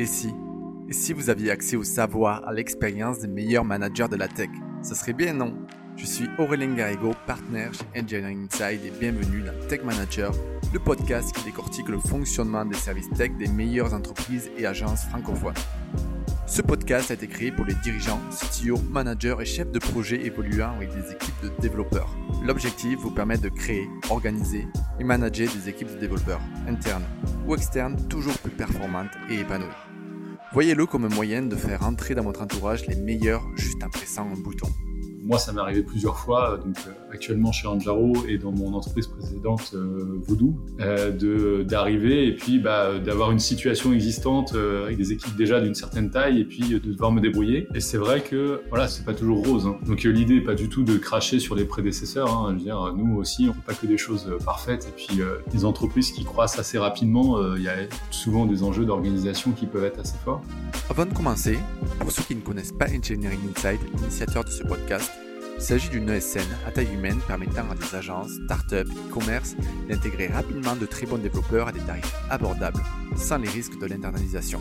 Et si Et si vous aviez accès au savoir, à l'expérience des meilleurs managers de la tech Ce serait bien, non? Je suis Aurélien Garrigo, partenaire chez Engineering Inside et bienvenue dans Tech Manager, le podcast qui décortique le fonctionnement des services tech des meilleures entreprises et agences francophones. Ce podcast a été créé pour les dirigeants, CTO, managers et chefs de projet évoluant avec des équipes de développeurs. L'objectif vous permet de créer, organiser et manager des équipes de développeurs, internes ou externes, toujours plus performantes et épanouies. Voyez-le comme moyen de faire entrer dans votre entourage les meilleurs juste en pressant un bouton. Moi, ça m'est arrivé plusieurs fois, donc euh, actuellement chez Anjaro et dans mon entreprise précédente euh, Voodoo, euh, de d'arriver et puis bah, d'avoir une situation existante euh, avec des équipes déjà d'une certaine taille et puis de devoir me débrouiller. Et c'est vrai que voilà, c'est pas toujours rose. Hein. Donc euh, l'idée est pas du tout de cracher sur les prédécesseurs. Hein. Je veux dire, nous aussi, on fait pas que des choses euh, parfaites. Et puis euh, les entreprises qui croissent assez rapidement, euh, il y a souvent des enjeux d'organisation qui peuvent être assez forts. Avant de commencer, pour ceux qui ne connaissent pas Engineering Inside, l'initiateur de ce podcast, il s'agit d'une ESN à taille humaine permettant à des agences, startups, e-commerce d'intégrer rapidement de très bons développeurs à des tarifs abordables, sans les risques de l'internalisation.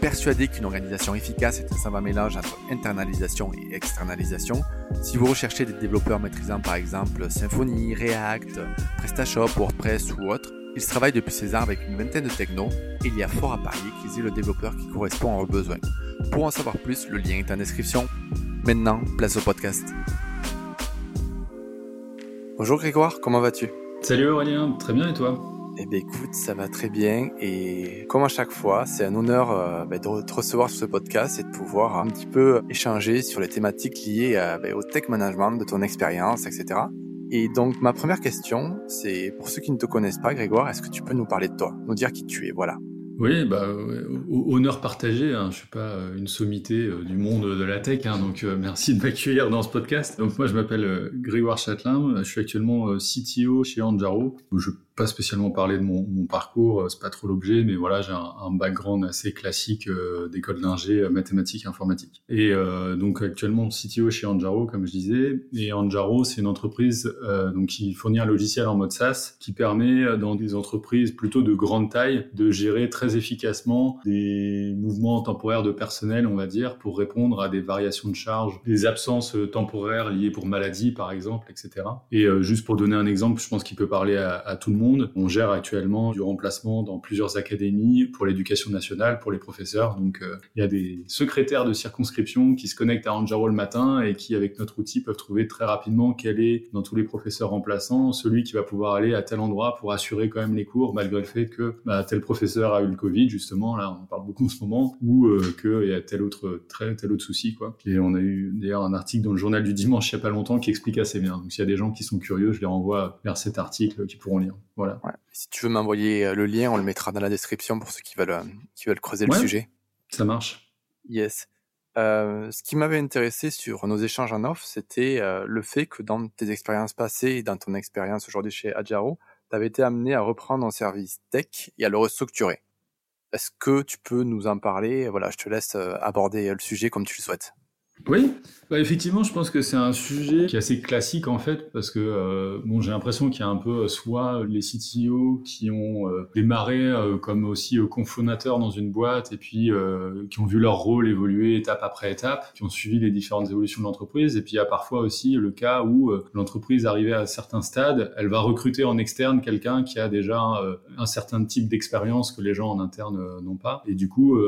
Persuadé qu'une organisation efficace est un savant mélange entre internalisation et externalisation, si vous recherchez des développeurs maîtrisant par exemple Symfony, React, PrestaShop, WordPress ou autre, ils travaillent depuis 16 ans avec une vingtaine de technos et il y a fort à parier qu'ils aient le développeur qui correspond à vos besoins. Pour en savoir plus, le lien est en description. Maintenant, place au podcast. Bonjour Grégoire, comment vas-tu? Salut Aurélien, très bien et toi? Eh bien écoute, ça va très bien et comme à chaque fois, c'est un honneur euh, ben, de te recevoir sur ce podcast et de pouvoir un petit peu échanger sur les thématiques liées à, ben, au tech management, de ton expérience, etc. Et donc ma première question, c'est pour ceux qui ne te connaissent pas Grégoire, est-ce que tu peux nous parler de toi, nous dire qui tu es, voilà. Oui, bah, honneur partagé. Hein. Je suis pas euh, une sommité euh, du monde de la tech, hein, donc euh, merci de m'accueillir dans ce podcast. Donc moi, je m'appelle Grégoire Châtelain. Je suis actuellement CTO chez Anjaro. Pas spécialement parler de mon, parcours, c'est pas trop l'objet, mais voilà, j'ai un, un, background assez classique euh, d'école d'ingé, mathématiques, informatique. Et euh, donc actuellement CTO chez Anjaro, comme je disais. Et Anjaro, c'est une entreprise euh, donc qui fournit un logiciel en mode SaaS qui permet dans des entreprises plutôt de grande taille de gérer très efficacement des mouvements temporaires de personnel, on va dire, pour répondre à des variations de charges, des absences temporaires liées pour maladie, par exemple, etc. Et euh, juste pour donner un exemple, je pense qu'il peut parler à tout le monde. On gère actuellement du remplacement dans plusieurs académies pour l'éducation nationale, pour les professeurs. Donc, euh, il y a des secrétaires de circonscription qui se connectent à Anjaro le matin et qui, avec notre outil, peuvent trouver très rapidement quel est, dans tous les professeurs remplaçants, celui qui va pouvoir aller à tel endroit pour assurer quand même les cours, malgré le fait que bah, tel professeur a eu le Covid, justement, là, on en parle beaucoup en ce moment, ou euh, qu'il y a tel autre, très, tel autre souci, quoi. Et on a eu d'ailleurs un article dans le journal du dimanche il n'y a pas longtemps qui explique assez bien. Donc, s'il y a des gens qui sont curieux, je les renvoie vers cet article qui pourront lire. Voilà. Ouais. Si tu veux m'envoyer le lien, on le mettra dans la description pour ceux qui veulent, qui veulent creuser ouais, le sujet. Ça marche. Yes. Euh, ce qui m'avait intéressé sur nos échanges en off, c'était euh, le fait que dans tes expériences passées et dans ton expérience aujourd'hui chez Adjaro, tu avais été amené à reprendre un service tech et à le restructurer. Est-ce que tu peux nous en parler? Voilà, je te laisse euh, aborder le sujet comme tu le souhaites. Oui, bah effectivement, je pense que c'est un sujet qui est assez classique en fait, parce que euh, bon, j'ai l'impression qu'il y a un peu soit les CTO qui ont euh, démarré euh, comme aussi cofondateurs dans une boîte et puis qui ont vu leur rôle évoluer étape après étape, qui ont suivi les différentes évolutions de l'entreprise, et puis il y a parfois aussi le cas où l'entreprise arrivée à certains stades, elle va recruter en externe quelqu'un qui a déjà un certain type d'expérience que les gens en interne n'ont pas, et du coup,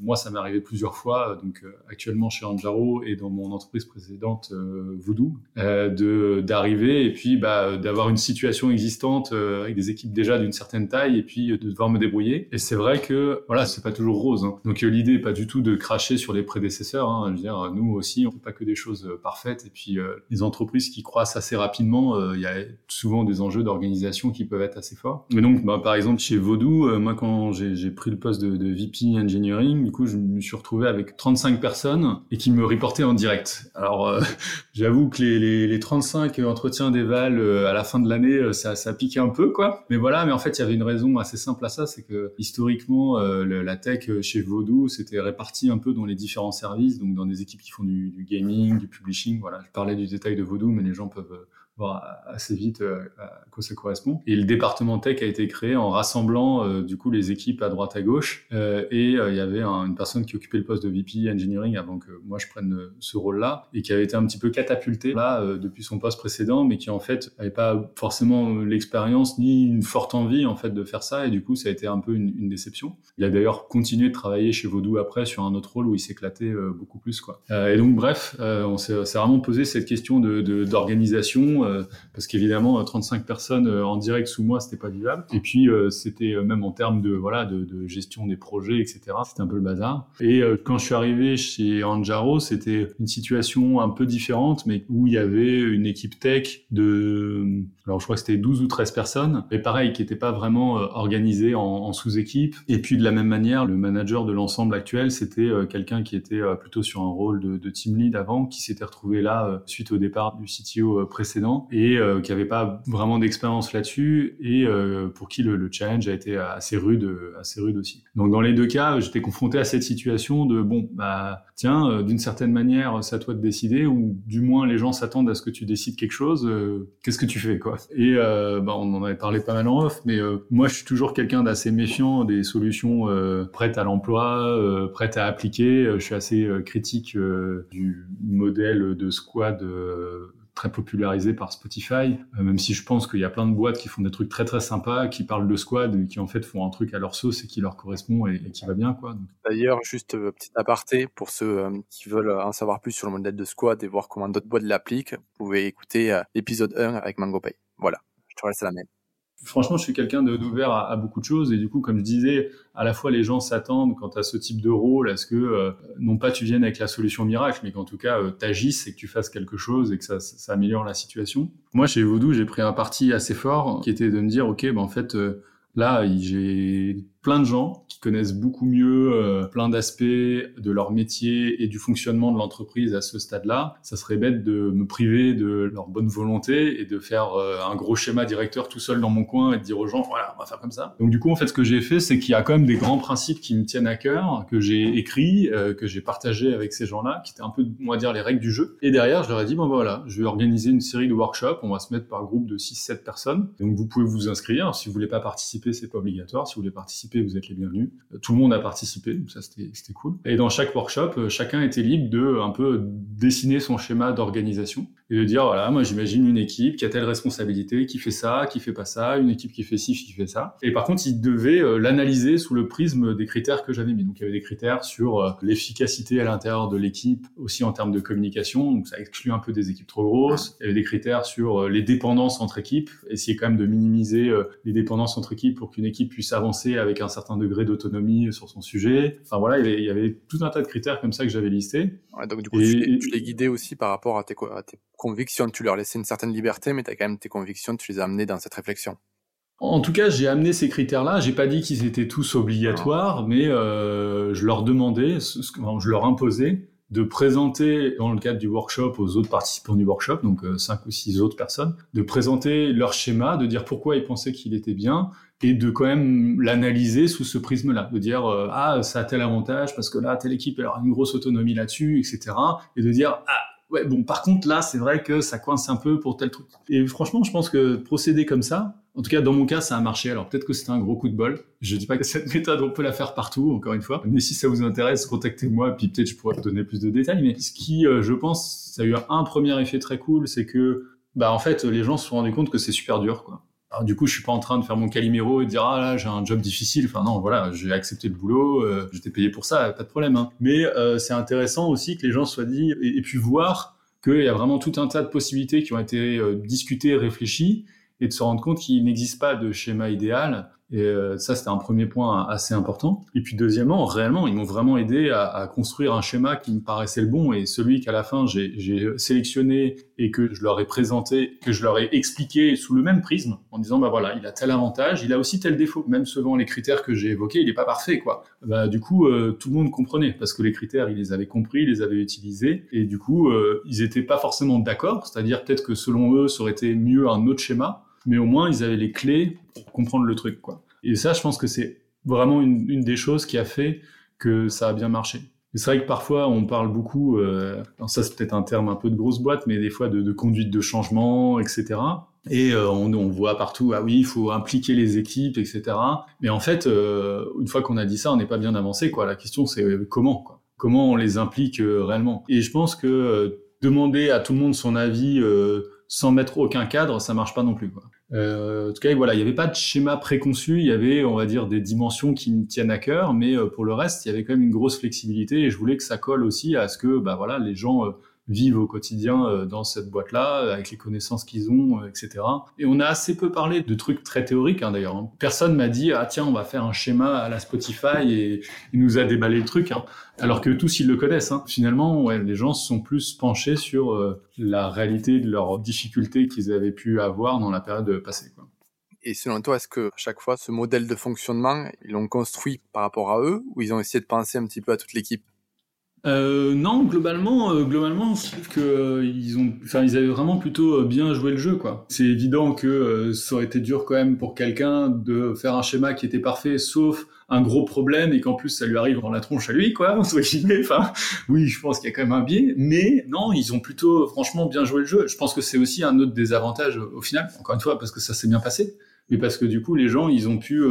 moi ça m'est arrivé plusieurs fois, donc actuellement chez Anjaro et dans mon entreprise précédente euh, Voodoo, euh, de d'arriver et puis bah, d'avoir une situation existante euh, avec des équipes déjà d'une certaine taille et puis de devoir me débrouiller. Et c'est vrai que voilà, c'est pas toujours rose. Hein. Donc l'idée est pas du tout de cracher sur les prédécesseurs. Hein. Je veux dire, nous aussi, on fait pas que des choses parfaites. Et puis les entreprises qui croissent assez rapidement, il y a souvent des enjeux d'organisation qui peuvent être assez forts. Mais donc, bah, par exemple, chez Vodou, moi quand j'ai pris le poste de, de VP Engineering, du coup, je me suis retrouvé avec 35 personnes et qui me reportaient en direct. Alors, euh, j'avoue que les, les, les, 35 entretiens d'éval euh, à la fin de l'année, euh, ça, ça piquait un peu, quoi. Mais voilà, mais en fait, il y avait une raison assez simple à ça, c'est que historiquement, euh, le, la tech chez Vodou, c'était réparti un peu dans les différents services, donc dans des équipes qui font du, du, gaming, du publishing. Voilà, je parlais du détail de Vodou, mais les gens peuvent voir assez vite à quoi ça correspond. Et le département tech a été créé en rassemblant du coup les équipes à droite à gauche. et il y avait une personne qui occupait le poste de VP Engineering avant que moi je prenne ce rôle-là et qui avait été un petit peu catapulté là depuis son poste précédent, mais qui en fait n'avait pas forcément l'expérience ni une forte envie en fait de faire ça. Et du coup, ça a été un peu une, une déception. Il a d'ailleurs continué de travailler chez Vaudou après sur un autre rôle où il s'éclatait beaucoup plus quoi. et donc bref, on s'est vraiment posé cette question de d'organisation euh, parce qu'évidemment 35 euh, personnes euh, en direct sous moi c'était pas vivable. Et puis c'était même en termes de voilà de, gestion des projets etc c'était un peu le bazar. Et quand je suis arrivé chez Anjaro c'était une situation un peu différente mais où il y avait une équipe tech de alors je crois que c'était 12 ou 13 personnes et pareil qui n'était pas vraiment organisée en, sous-équipe. Et puis de la même manière le manager de l'ensemble actuel c'était quelqu'un qui était plutôt sur un rôle de team lead avant qui s'était retrouvé là suite au départ du CTO précédent et euh, qui n'avait pas vraiment d'expérience là-dessus et euh, pour qui le, challenge a été assez rude, assez rude aussi. Donc dans les deux cas, j'étais confronté à cette situation de bon bah tiens, euh, d'une certaine manière, c'est à toi de décider ou du moins les gens s'attendent à ce que tu décides quelque chose. Qu'est-ce que tu fais quoi? Et bah, on en avait parlé pas mal en off, mais moi je suis toujours quelqu'un d'assez méfiant des solutions prêtes à l'emploi, prêtes à appliquer. Je suis assez critique du modèle de squad très popularisé par Spotify, euh, même si je pense qu'il y a plein de boîtes qui font des trucs très très sympas, qui parlent de squad, et qui en fait font un truc à leur sauce et qui leur correspond et, qui va bien quoi. D'ailleurs, juste euh, petit aparté pour ceux euh, qui veulent en savoir plus sur le modèle de squad et voir comment d'autres boîtes l'appliquent, vous pouvez écouter l'épisode 1 avec MangoPay. Voilà, je te laisse la même franchement, je suis quelqu'un d'ouvert à, beaucoup de choses. Et du coup, comme je disais, à la fois les gens s'attendent quant à ce type de rôle à ce que, euh, non pas tu viennes avec la solution miracle, mais qu'en tout cas, euh, tu agisses et que tu fasses quelque chose et que ça, ça, améliore la situation. Moi, chez Voodoo, j'ai pris un parti assez fort qui était de me dire, OK, ben, en fait, euh, là, j'ai plein de gens connaissent beaucoup mieux euh, plein d'aspects de leur métier et du fonctionnement de l'entreprise à ce stade-là. Ça serait bête de me priver de leur bonne volonté et de faire euh, un gros schéma directeur tout seul dans mon coin et de dire aux gens voilà on va faire comme ça. Donc du coup en fait ce que j'ai fait c'est qu'il y a quand même des grands principes qui me tiennent à cœur que j'ai écrits, euh, que j'ai partagé avec ces gens-là, qui étaient un peu on va dire les règles du jeu. Et derrière je leur ai dit bon bah, voilà je vais organiser une série de workshops. On va se mettre par groupe de 6-7 personnes. Donc vous pouvez vous inscrire. Si vous voulez pas participer c'est pas obligatoire. Si vous voulez participer vous êtes les bienvenus. Euh, tout le monde a participé, donc ça c'était cool. Et dans chaque workshop, euh, chacun était libre de un peu dessiner son schéma d'organisation et de dire voilà, moi j'imagine une équipe qui a telle responsabilité, qui fait ça, qui fait pas ça, une équipe qui fait ci, qui fait ça. Et par contre, il devait euh, l'analyser sous le prisme des critères que j'avais mis. Donc il y avait des critères sur l'efficacité à l'intérieur de l'équipe, aussi en termes de communication, donc ça exclut un peu des équipes trop grosses. Il y avait des critères sur les dépendances entre équipes, essayer quand même de minimiser les dépendances entre équipes pour qu'une équipe puisse avancer avec un certain degré d'autonomie sur son sujet. Enfin voilà, il y, avait, tout un tas de critères comme ça que j'avais listés. donc du coup, tu, les guidais aussi par rapport à tes, convictions. Tu leur laissais une certaine liberté, mais tu as quand même tes convictions, tu les as amenées dans cette réflexion. En tout cas, j'ai amené ces critères-là. J'ai pas dit qu'ils étaient tous obligatoires, mais euh, je leur demandais, je leur imposais de présenter dans le cadre du workshop aux autres participants du workshop, donc euh, cinq ou six autres personnes, de présenter leur schéma, de dire pourquoi ils pensaient qu'il était bien, et de quand même l'analyser sous ce prisme-là, de dire euh, ah ça a tel avantage parce que là telle équipe elle aura une grosse autonomie là-dessus, etc. Et de dire ah ouais bon par contre là c'est vrai que ça coince un peu pour tel truc. Et franchement je pense que procéder comme ça, en tout cas dans mon cas ça a marché. Alors peut-être que c'était un gros coup de bol. Je dis pas que cette méthode on peut la faire partout encore une fois, mais si ça vous intéresse contactez-moi puis peut-être je pourrais vous donner plus de détails. Mais ce qui euh, je pense ça a eu un premier effet très cool, c'est que bah en fait les gens se sont rendus compte que c'est super dur quoi du coup, je suis pas en train de faire mon calimero et de dire ah là j'ai un job difficile. Enfin non, voilà, j'ai accepté le boulot, euh, j'étais payé pour ça, pas de problème. Hein. Mais euh, c'est intéressant aussi que les gens soient dit et, puis voir qu'il y a vraiment tout un tas de possibilités qui ont été discutées, réfléchies, et de se rendre compte qu'il n'existe pas de schéma idéal et euh, ça, c'était un premier point assez important. Et puis deuxièmement, réellement, ils m'ont vraiment aidé à, à, construire un schéma qui me paraissait le bon et celui qu'à la fin j'ai sélectionné et que je leur ai présenté, que je leur ai expliqué sous le même prisme, en disant bah voilà, il a tel avantage, il a aussi tel défaut. Même selon les critères que j'ai évoqués, il n'est pas parfait quoi. Bah du coup, euh, tout le monde comprenait parce que les critères, ils les avaient compris, ils les avaient utilisés et du coup, euh, ils étaient pas forcément d'accord. C'est-à-dire peut-être que selon eux, ça aurait été mieux un autre schéma mais au moins ils avaient les clés pour comprendre le truc, quoi. Et ça, je pense que c'est vraiment une, une, des choses qui a fait que ça a bien marché. C'est vrai que parfois on parle beaucoup, euh, ça c'est peut-être un terme un peu de grosse boîte, mais des fois de, de conduite de changement, etc. Et euh, on, on, voit partout, ah oui, il faut impliquer les équipes, etc. Mais en fait, euh, une fois qu'on a dit ça, on n'est pas bien avancé. Quoi. La question, c'est euh, comment quoi? Comment on les implique réellement? Et je pense que demander à tout le monde son avis sans mettre aucun cadre, ça marche pas non plus. Quoi. Euh, en tout cas, voilà, il n'y avait pas de schéma préconçu, il y avait, on va dire, des dimensions qui me tiennent à cœur, mais pour le reste, il y avait quand même une grosse flexibilité et je voulais que ça colle aussi à ce que, bah voilà, les gens vivent au quotidien euh, dans cette boîte-là, avec les connaissances qu'ils ont, euh, etc. Et on a assez peu parlé de trucs très théoriques, hein, d'ailleurs. Hein. Personne m'a dit, ah tiens, on va faire un schéma à la Spotify, et il nous a déballé le truc. Hein. Alors que tous, ils le connaissent. Finalement, les gens se sont plus penchés sur euh, la réalité de leurs difficultés qu'ils avaient pu avoir dans la période passée. Et selon toi, est-ce que à chaque fois, ce modèle de fonctionnement, ils l'ont construit par rapport à eux, ou ils ont essayé de penser un petit peu à toute l'équipe? Euh, non, globalement, euh, globalement, que euh, ils ont, enfin, ils avaient vraiment plutôt euh, bien joué le jeu, quoi. C'est évident que ça aurait été dur quand même pour quelqu'un de faire un schéma qui était parfait, sauf un gros problème et qu'en plus ça lui arrive dans la tronche à lui, quoi. Enfin, oui, je pense qu'il y a quand même un biais, mais non, ils ont plutôt, franchement, bien joué le jeu. Je pense que c'est aussi un autre désavantage au final, encore une fois, parce que ça s'est bien passé, mais parce que du coup, les gens, ils ont pu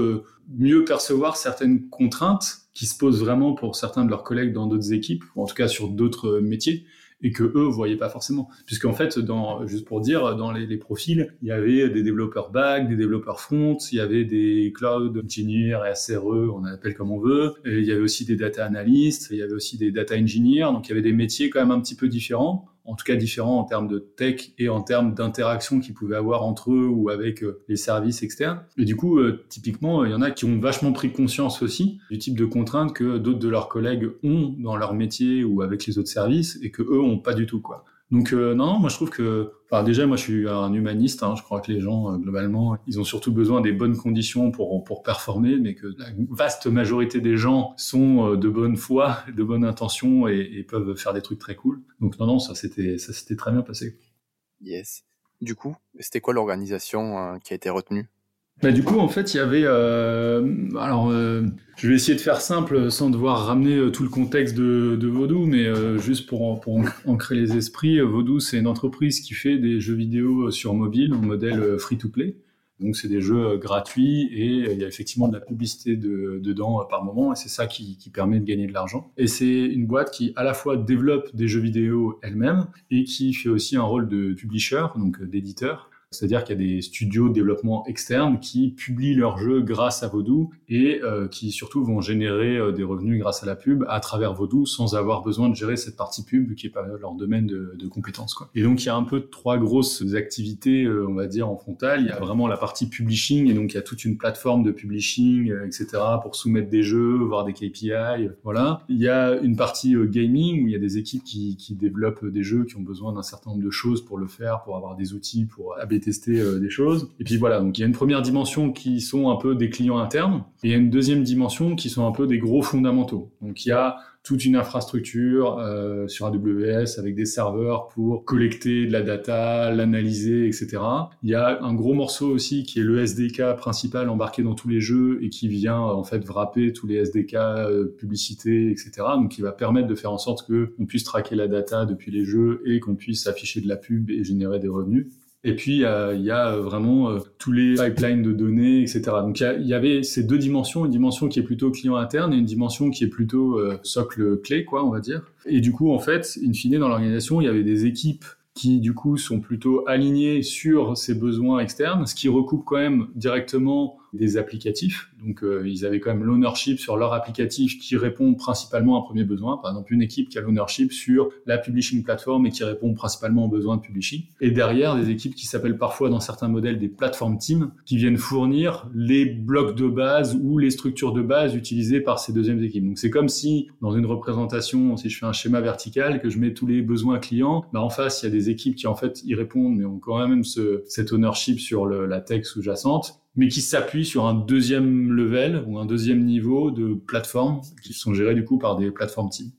mieux percevoir certaines contraintes qui se posent vraiment pour certains de leurs collègues dans d'autres équipes, ou en tout cas sur d'autres euh, métiers, et que eux voyaient pas forcément. Puisqu'en fait, dans, juste pour dire, dans les, les, profils, il y avait des développeurs back, des développeurs front, il y avait des cloud engineers et SRE, on appelle comme on veut, et il y avait aussi des data analysts, il y avait aussi des data engineers, donc il y avait des métiers quand même un petit peu différents en tout cas différents en termes de tech et en termes d'interaction qu'ils pouvaient avoir entre eux ou avec euh, les services externes. Et du coup, euh, typiquement, il y en a qui ont vachement pris conscience aussi du type de contraintes que d'autres de leurs collègues ont dans leur métier ou avec les autres services et que eux ont pas du tout quoi. Donc euh, non, non, moi je trouve que, enfin déjà moi je suis un humaniste, hein, je crois que les gens euh, globalement ils ont surtout besoin des bonnes conditions pour pour performer, mais que la vaste majorité des gens sont euh, de bonne foi, de bonne intention et, et, peuvent faire des trucs très cool. Donc non non ça c'était ça s'était très bien passé. Yes. Du coup, c'était quoi l'organisation qui a été retenue? Bah, du coup, en fait, il y avait. Euh, alors, euh, je vais essayer de faire simple sans devoir ramener euh, tout le contexte de, de Vodou, mais euh, juste pour, pour ancrer les esprits, Vodou, c'est une entreprise qui fait des jeux vidéo sur mobile en modèle free-to-play. Donc, c'est des jeux gratuits et il y a effectivement de la publicité de, dedans par moment, et c'est ça qui, qui, permet de gagner de l'argent. Et c'est une boîte qui, à la fois, développe des jeux vidéo elle-même et qui fait aussi un rôle de publisher, donc d'éditeur. C'est-à-dire qu'il y a des studios de développement externes qui publient leurs jeux grâce à Vodou et euh, qui surtout vont générer euh, des revenus grâce à la pub à travers Vodou sans avoir besoin de gérer cette partie pub qui est pas leur domaine de, de compétences. Quoi. Et donc il y a un peu trois grosses activités, euh, on va dire, en frontal. Il y a vraiment la partie publishing et donc il y a toute une plateforme de publishing, etc. pour soumettre des jeux, voir des KPI. Voilà. Il y a une partie gaming où il y a des équipes qui, qui développent des jeux qui ont besoin d'un certain nombre de choses pour le faire, pour avoir des outils, pour tester euh, des choses. Et puis voilà, donc il y a une première dimension qui sont un peu des clients internes, et il y a une deuxième dimension qui sont un peu des gros fondamentaux. Donc il y a toute une infrastructure euh, sur AWS avec des serveurs pour collecter de la data, l'analyser, etc. Il y a un gros morceau aussi qui est le SDK principal embarqué dans tous les jeux et qui vient en fait wrapper tous les SDK, euh, publicité, etc. Donc qui va permettre de faire en sorte que on puisse traquer la data depuis les jeux et qu'on puisse afficher de la pub et générer des revenus. Et puis, euh, il y a euh, vraiment euh, tous les pipelines de données, etc. Donc, il y, avait ces deux dimensions, une dimension qui est plutôt client interne et une dimension qui est plutôt socle clé, quoi, on va dire. Et du coup, en fait, in fine, dans l'organisation, il y avait des équipes qui du coup sont plutôt alignés sur ces besoins externes, ce qui recoupe quand même directement des applicatifs. Donc euh, ils avaient quand même l'ownership sur leur applicatif qui répond principalement à un premier besoin. Par exemple, une équipe qui a l'ownership sur la publishing platform et qui répond principalement aux besoins de publishing. Et derrière, des équipes qui s'appellent parfois dans certains modèles des platform teams qui viennent fournir les blocs de base ou les structures de base utilisées par ces deuxièmes équipes. Donc c'est comme si dans une représentation, si je fais un schéma vertical, que je mets tous les besoins clients, bah en face, il y a des équipes qui en fait y répondent mais ont quand même ce, cet ownership sur le, la tech sous-jacente mais qui s'appuie sur un deuxième level ou un deuxième niveau de plateformes qui sont gérées du coup par des plateformes team.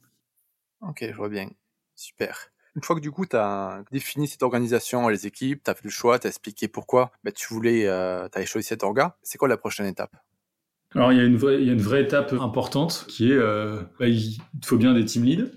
Ok, je vois bien. Super. Une fois que du coup tu as défini cette organisation, les équipes, tu as fait le choix, tu as expliqué pourquoi bah, tu voulais, euh, tu as choisi cet orga, c'est quoi la prochaine étape? Alors il y, a une vraie, il y a une vraie étape importante qui est euh, bah, il faut bien des team leads.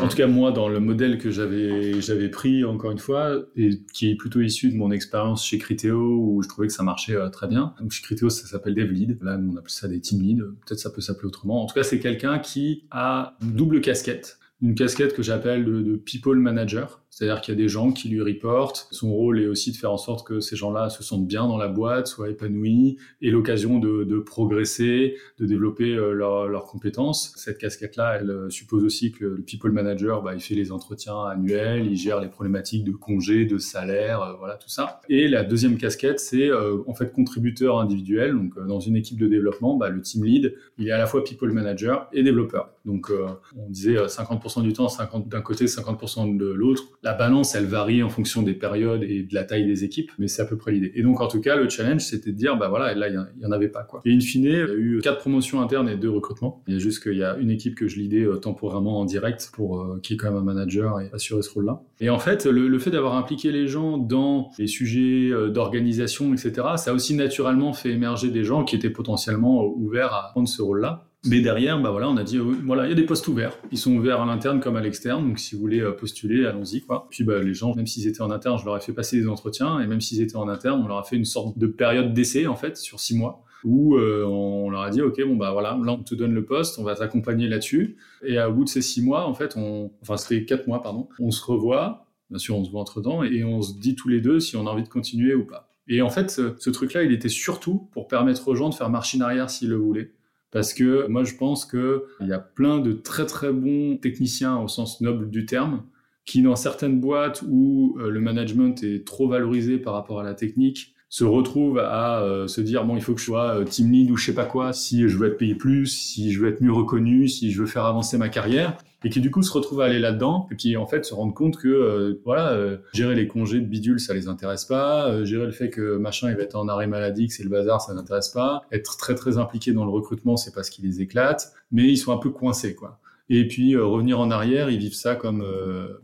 en tout cas moi dans le modèle que j'avais j'avais pris encore une fois et qui est plutôt issu de mon expérience chez Criteo où je trouvais que ça marchait euh, très bien. Donc chez Criteo ça s'appelle dev lead. Là on appelle ça des team leads. Peut-être ça peut s'appeler autrement. En tout cas c'est quelqu'un qui a une double casquette. Une casquette que j'appelle de, de people manager c'est-à-dire qu'il y a des gens qui lui reportent. Son rôle est aussi de faire en sorte que ces gens-là se sentent bien dans la boîte, soient épanouis, et l'occasion de, de, progresser, de développer euh, leurs compétences. Cette casquette-là, elle euh, suppose aussi que le people manager, bah, il fait les entretiens annuels, il gère les problématiques de congés, de salaire, euh, voilà tout ça. Et la deuxième casquette, c'est en fait contributeur individuel. Donc dans une équipe de développement, bah, le team lead, il est à la fois people manager et développeur. Donc on disait 50% du temps, 50 d'un côté, 50% de l'autre la balance, elle varie en fonction des périodes et de la taille des équipes, mais c'est à peu près l'idée. Et donc, en tout cas, le challenge, c'était de dire, bah voilà, là, il y, en avait pas, quoi. Et in fine, il y a eu quatre promotions internes et deux recrutements. Il y a juste qu'il y a une équipe que je lidais euh, temporairement en direct pour, euh, qui est quand même un manager et assurer ce rôle-là. Et en fait, le, fait d'avoir impliqué les gens dans les sujets euh, d'organisation, etc., ça a aussi naturellement fait émerger des gens qui étaient potentiellement ouverts à prendre ce rôle-là. Mais derrière, bah voilà, on a dit, voilà, il y a des postes ouverts. Ils sont ouverts à l'interne comme à l'externe. Donc, si vous voulez euh, postuler, allons-y, quoi. Puis, bah, les gens, même s'ils étaient en interne, je leur ai fait passer des entretiens. Et même s'ils étaient en interne, on leur a fait une sorte de période d'essai, en fait, sur six mois où euh, on leur a dit ok bon bah voilà là on te donne le poste on va t'accompagner là-dessus et à bout de ces six mois en fait on enfin c'était quatre mois pardon on se revoit bien sûr on se voit entre temps et on se dit tous les deux si on a envie de continuer ou pas et en fait ce, ce truc là il était surtout pour permettre aux gens de faire marche en arrière s'ils le voulaient parce que moi, je pense qu'il y a plein de très très bons techniciens au sens noble du terme qui, dans certaines boîtes où euh, le management est trop valorisé par rapport à la technique, se retrouvent à euh, se dire bon il faut que je sois euh, team lead ou je sais pas quoi si je veux être payé plus si je veux être mieux reconnu si je veux faire avancer ma carrière. Et qui du coup se retrouvent à aller là-dedans et qui en fait se rendent compte que euh, voilà euh, gérer les congés de bidule ça les intéresse pas. Euh, gérer le fait que machin il va être en arrêt maladie que c'est le bazar ça n'intéresse pas. Être très très impliqué dans le recrutement c'est pas ce qui les éclate. Mais ils sont un peu coincés quoi et puis revenir en arrière, ils vivent ça comme,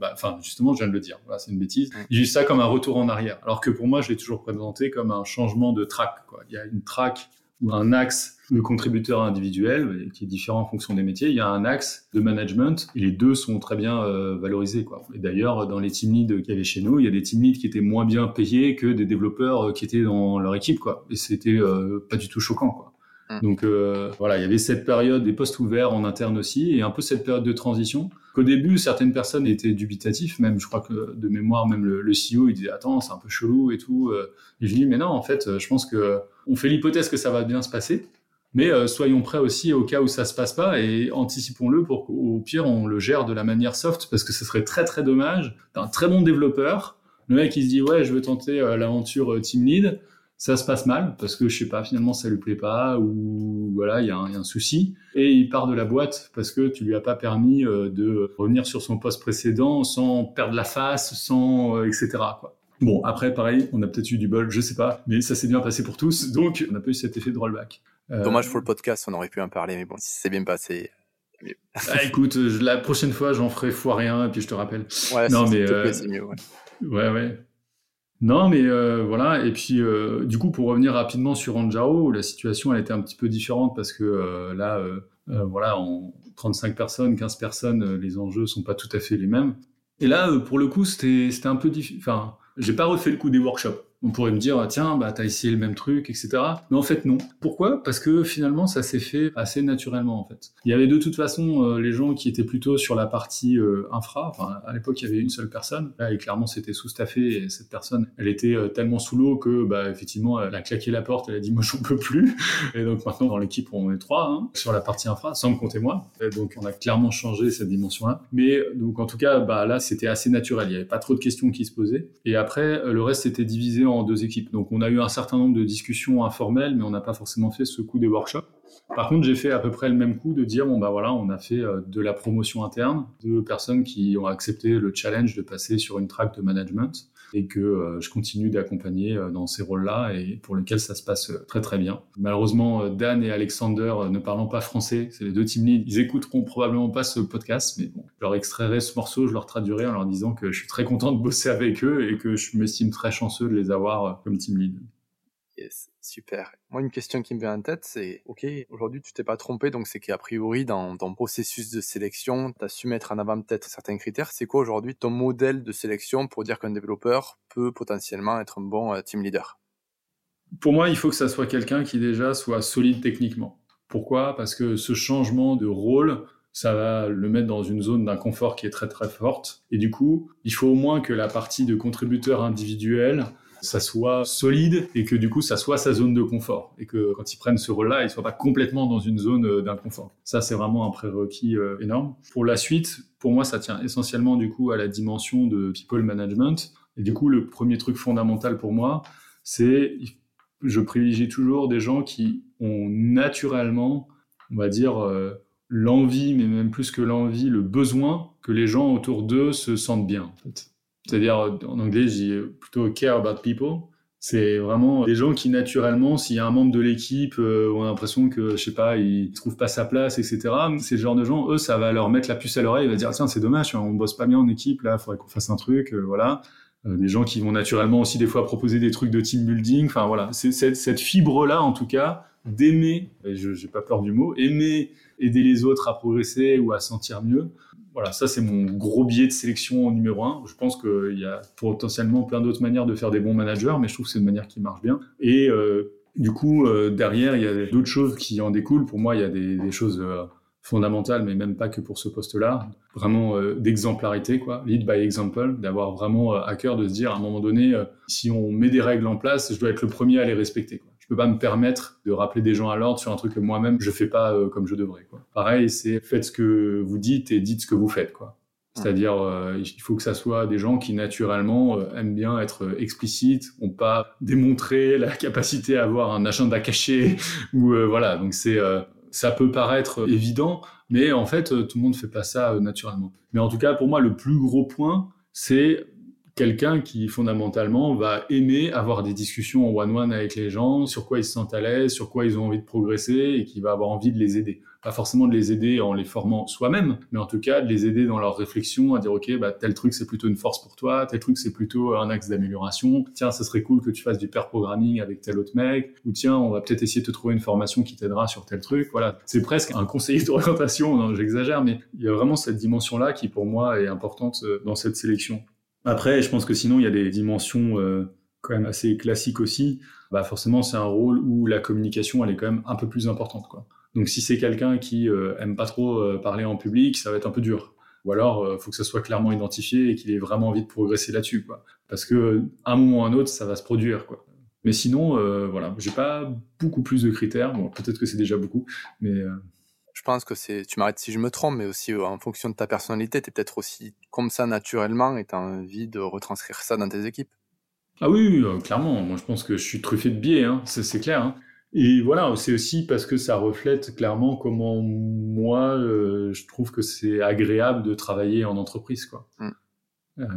bah, enfin justement, je viens de le dire, voilà, c'est une bêtise. Ils vivent ça comme un retour en arrière, alors que pour moi, je l'ai toujours présenté comme un changement de track. Quoi. Il y a une track ou un axe de contributeur individuel qui est différent en fonction des métiers. Il y a un axe de management et les deux sont très bien euh, valorisés. Quoi. Et d'ailleurs, dans les team leads qu'il y avait chez nous, il y a des team leads qui étaient moins bien payés que des développeurs euh, qui étaient dans leur équipe. Quoi. Et c'était euh, pas du tout choquant. Quoi. Mmh. Donc voilà, il y avait cette période des postes ouverts en interne aussi et un peu cette période de transition. Qu'au début, certaines personnes étaient dubitatifs, même je crois que de mémoire, même le, CEO, il disait attends, c'est un peu chelou et tout. Et je dis mais non, en fait, je pense que on fait l'hypothèse que ça va bien se passer. Mais euh, soyons prêts aussi au cas où ça se passe pas et anticipons-le pour qu'au pire on le gère de la manière soft parce que ce serait très très dommage d'un très bon développeur. Le mec il se dit ouais je veux tenter euh, l'aventure euh, team lead, ça se passe mal parce que je sais pas finalement ça lui plaît pas ou voilà il y, a un souci et il part de la boîte parce que tu lui as pas permis de revenir sur son poste précédent sans perdre la face, sans etc quoi. Bon, après, pareil, on a peut-être eu du bol, je sais pas, mais ça s'est bien passé pour tous, donc on a pas eu cet effet de rollback. Euh, Dommage pour le podcast, on aurait pu en parler, mais bon, si c'est bien passé. ah, écoute, la prochaine fois, j'en ferai fois rien et puis je te rappelle. Ouais, non, mais euh, c'est mieux. Ouais. ouais, ouais. Non, mais euh, voilà. Et puis, euh, du coup, pour revenir rapidement sur Anjaro, la situation elle était un petit peu différente parce que euh, là, voilà, en 35 personnes, 15 personnes, les enjeux sont pas tout à fait les mêmes. Et là, pour le coup, c'était un peu difficile. Enfin, j'ai pas refait le coup des workshops. On pourrait me dire, tiens, bah, t'as essayé le même truc, etc. Mais en fait, non. Pourquoi? Parce que finalement, ça s'est fait assez naturellement, en fait. Il y avait de toute façon euh, les gens qui étaient plutôt sur la partie euh, infra. Enfin, à l'époque, il y avait une seule personne. Là, et clairement, c'était sous-staffé. Et cette personne, elle était euh, tellement sous l'eau que, bah, effectivement, elle a claqué la porte. Elle a dit, moi, j'en peux plus. Et donc, maintenant, dans l'équipe, on est trois hein, sur la partie infra, sans me compter moi. Donc, on a clairement changé cette dimension-là. Mais donc, en tout cas, bah, là, c'était assez naturel. Il n'y avait pas trop de questions qui se posaient. Et après, le reste était divisé en deux équipes. Donc on a eu un certain nombre de discussions informelles, mais on n'a pas forcément fait ce coup des workshops. Par contre, j'ai fait à peu près le même coup de dire bon bah voilà, on a fait euh, de la promotion interne, de personnes qui ont accepté le challenge de passer sur une track de management et que euh, je continue d'accompagner euh, dans ces rôles-là et pour lesquels ça se passe très très bien. Malheureusement, Dan et Alexander ne parlant pas français, c'est les deux team leads, ils écouteront probablement pas ce podcast, mais bon, je leur extrairai ce morceau, je leur traduirai en leur disant que je suis très content de bosser avec eux et que je m'estime très chanceux de les avoir comme team lead. Super. Moi, une question qui me vient en tête, c'est, OK, aujourd'hui, tu t'es pas trompé, donc c'est qu'a priori, dans ton processus de sélection, tu as su mettre en avant peut-être certains critères. C'est quoi aujourd'hui ton modèle de sélection pour dire qu'un développeur peut potentiellement être un bon euh, team leader? Pour moi, il faut que ça soit quelqu'un qui déjà soit solide techniquement. Pourquoi? Parce que ce changement de rôle, ça va le mettre dans une zone d'inconfort qui est très très forte. Et du coup, il faut au moins que la partie de contributeur individuel ça soit solide et que du coup ça soit sa zone de confort et que quand ils prennent ce rôle-là, ils soient pas complètement dans une zone euh, d'inconfort. Ça c'est vraiment un prérequis euh, énorme. Pour la suite, pour moi ça tient essentiellement du coup à la dimension de people management et du coup le premier truc fondamental pour moi, c'est je privilégie toujours des gens qui ont naturellement, on va dire euh, l'envie, mais même plus que l'envie, le besoin que les gens autour d'eux se sentent bien. C'est-à-dire, en anglais, dis plutôt care about people. C'est vraiment des gens qui, naturellement, s'il y a un membre de l'équipe, euh, ont l'impression que, je sais pas, il trouve pas sa place, etc. C'est le genre de gens, eux, ça va leur mettre la puce à l'oreille. Ils vont dire, tiens, c'est dommage, on bosse pas bien en équipe, là, faudrait qu'on fasse un truc, euh, voilà. Euh, des gens qui vont naturellement aussi des fois proposer des trucs de team building. Enfin, voilà. C'est cette, fibre-là, en tout cas, d'aimer, je j'ai pas peur du mot, aimer aider les autres à progresser ou à sentir mieux voilà, ça c'est mon gros biais de sélection numéro un. Je pense qu'il y a potentiellement plein d'autres manières de faire des bons managers, mais je trouve que c'est une manière qui marche bien. Et euh, du coup, euh, derrière, il y a d'autres choses qui en découlent. Pour moi, il y a des, choses euh, fondamentales, mais même pas que pour ce poste-là. Vraiment d'exemplarité, quoi. Lead by example, d'avoir vraiment à cœur de se dire à un moment donné, si on met des règles en place, je dois être le premier à les respecter. Quoi peux pas me permettre de rappeler des gens à l'ordre sur un truc que moi-même je fais pas euh, comme je devrais. Quoi. Pareil, c'est faites ce que vous dites et dites ce que vous faites. Quoi. C'est-à-dire, euh, il faut que ça soit des gens qui naturellement euh, aiment bien être explicites, ont pas démontré la capacité à avoir un agenda caché ou voilà. Donc c'est, ça peut paraître évident, mais en fait, tout le monde fait pas ça naturellement. Mais en tout cas, pour moi, le plus gros point, c'est quelqu'un qui fondamentalement va aimer avoir des discussions en one-one avec les gens, sur quoi ils se sentent à l'aise, sur quoi ils ont envie de progresser et qui va avoir envie de les aider. Pas forcément de les aider en les formant soi-même, mais en tout cas de les aider dans leur réflexion à dire ok bah tel truc c'est plutôt une force pour toi, tel truc c'est plutôt un axe d'amélioration. Tiens ça serait cool que tu fasses du pair programming avec tel autre mec ou tiens on va peut-être essayer de te trouver une formation qui t'aidera sur tel truc. Voilà c'est presque un conseiller d'orientation, j'exagère mais il y a vraiment cette dimension là qui pour moi est importante euh, dans cette sélection. Après, je pense que sinon, il y a des dimensions euh, quand même assez classiques aussi. Bah forcément, c'est un rôle où la communication, elle est quand même un peu plus importante. Donc, si c'est quelqu'un qui euh, aime pas trop euh, parler en public, ça va être un peu dur. Ou alors, il faut que ça soit clairement identifié et qu'il ait vraiment envie de progresser là-dessus. Parce que un moment ou un autre, ça va se produire, quoi. Mais sinon, voilà, j'ai pas beaucoup plus de critères. Peut-être que c'est déjà beaucoup, mais je pense que c'est, tu m'arrêtes si je me trompe, mais aussi euh, en fonction de ta personnalité, tu es peut-être aussi comme ça naturellement et tu as envie de retranscrire ça dans tes équipes. Ah oui, euh, clairement. Moi, je pense que je suis truffé de biais, hein. c'est clair. Hein. Et voilà, c'est aussi parce que ça reflète clairement comment moi, euh, je trouve que c'est agréable de travailler en entreprise. Quoi. Mmh.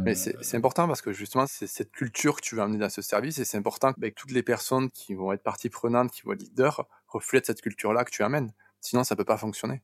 Mais c'est important parce que justement, c'est cette culture que tu veux amener dans ce service et c'est important que toutes les personnes qui vont être partie prenante, qui vont être leaders, reflètent cette culture-là que tu amènes. Sinon, ça peut pas fonctionner.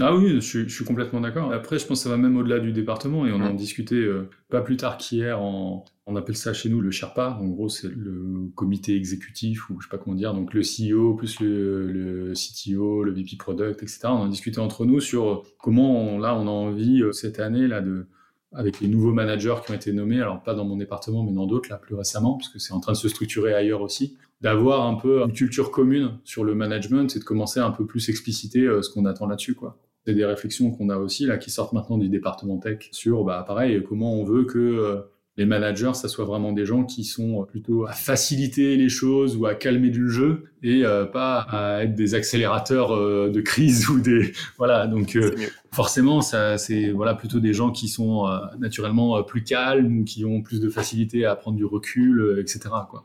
Ah oui, je suis, complètement d'accord. Après, je pense que ça va même au-delà du département et on en discutait euh, pas plus tard qu'hier. En, on appelle ça chez nous le Sherpa. En gros, c'est le comité exécutif ou je sais pas comment dire. Donc le CEO plus le, CTO, le VP Product, etc. On en discutait entre nous sur comment là on a envie euh, cette année là de avec les nouveaux managers qui ont été nommés, alors pas dans mon département, mais dans d'autres, là, plus récemment, parce que c'est en train de se structurer ailleurs aussi, d'avoir un peu une culture commune sur le management et de commencer à un peu plus expliciter euh, ce qu'on attend là-dessus, quoi. C'est des réflexions qu'on a aussi, là, qui sortent maintenant du département tech sur, bah, pareil, comment on veut que euh, les managers, ça soit vraiment des gens qui sont plutôt à faciliter les choses ou à calmer du jeu et euh, pas à être des accélérateurs euh, de crise ou des voilà. Donc euh, forcément ça c'est voilà plutôt des gens qui sont naturellement plus calmes ou qui ont plus de facilité à prendre du recul etc quoi.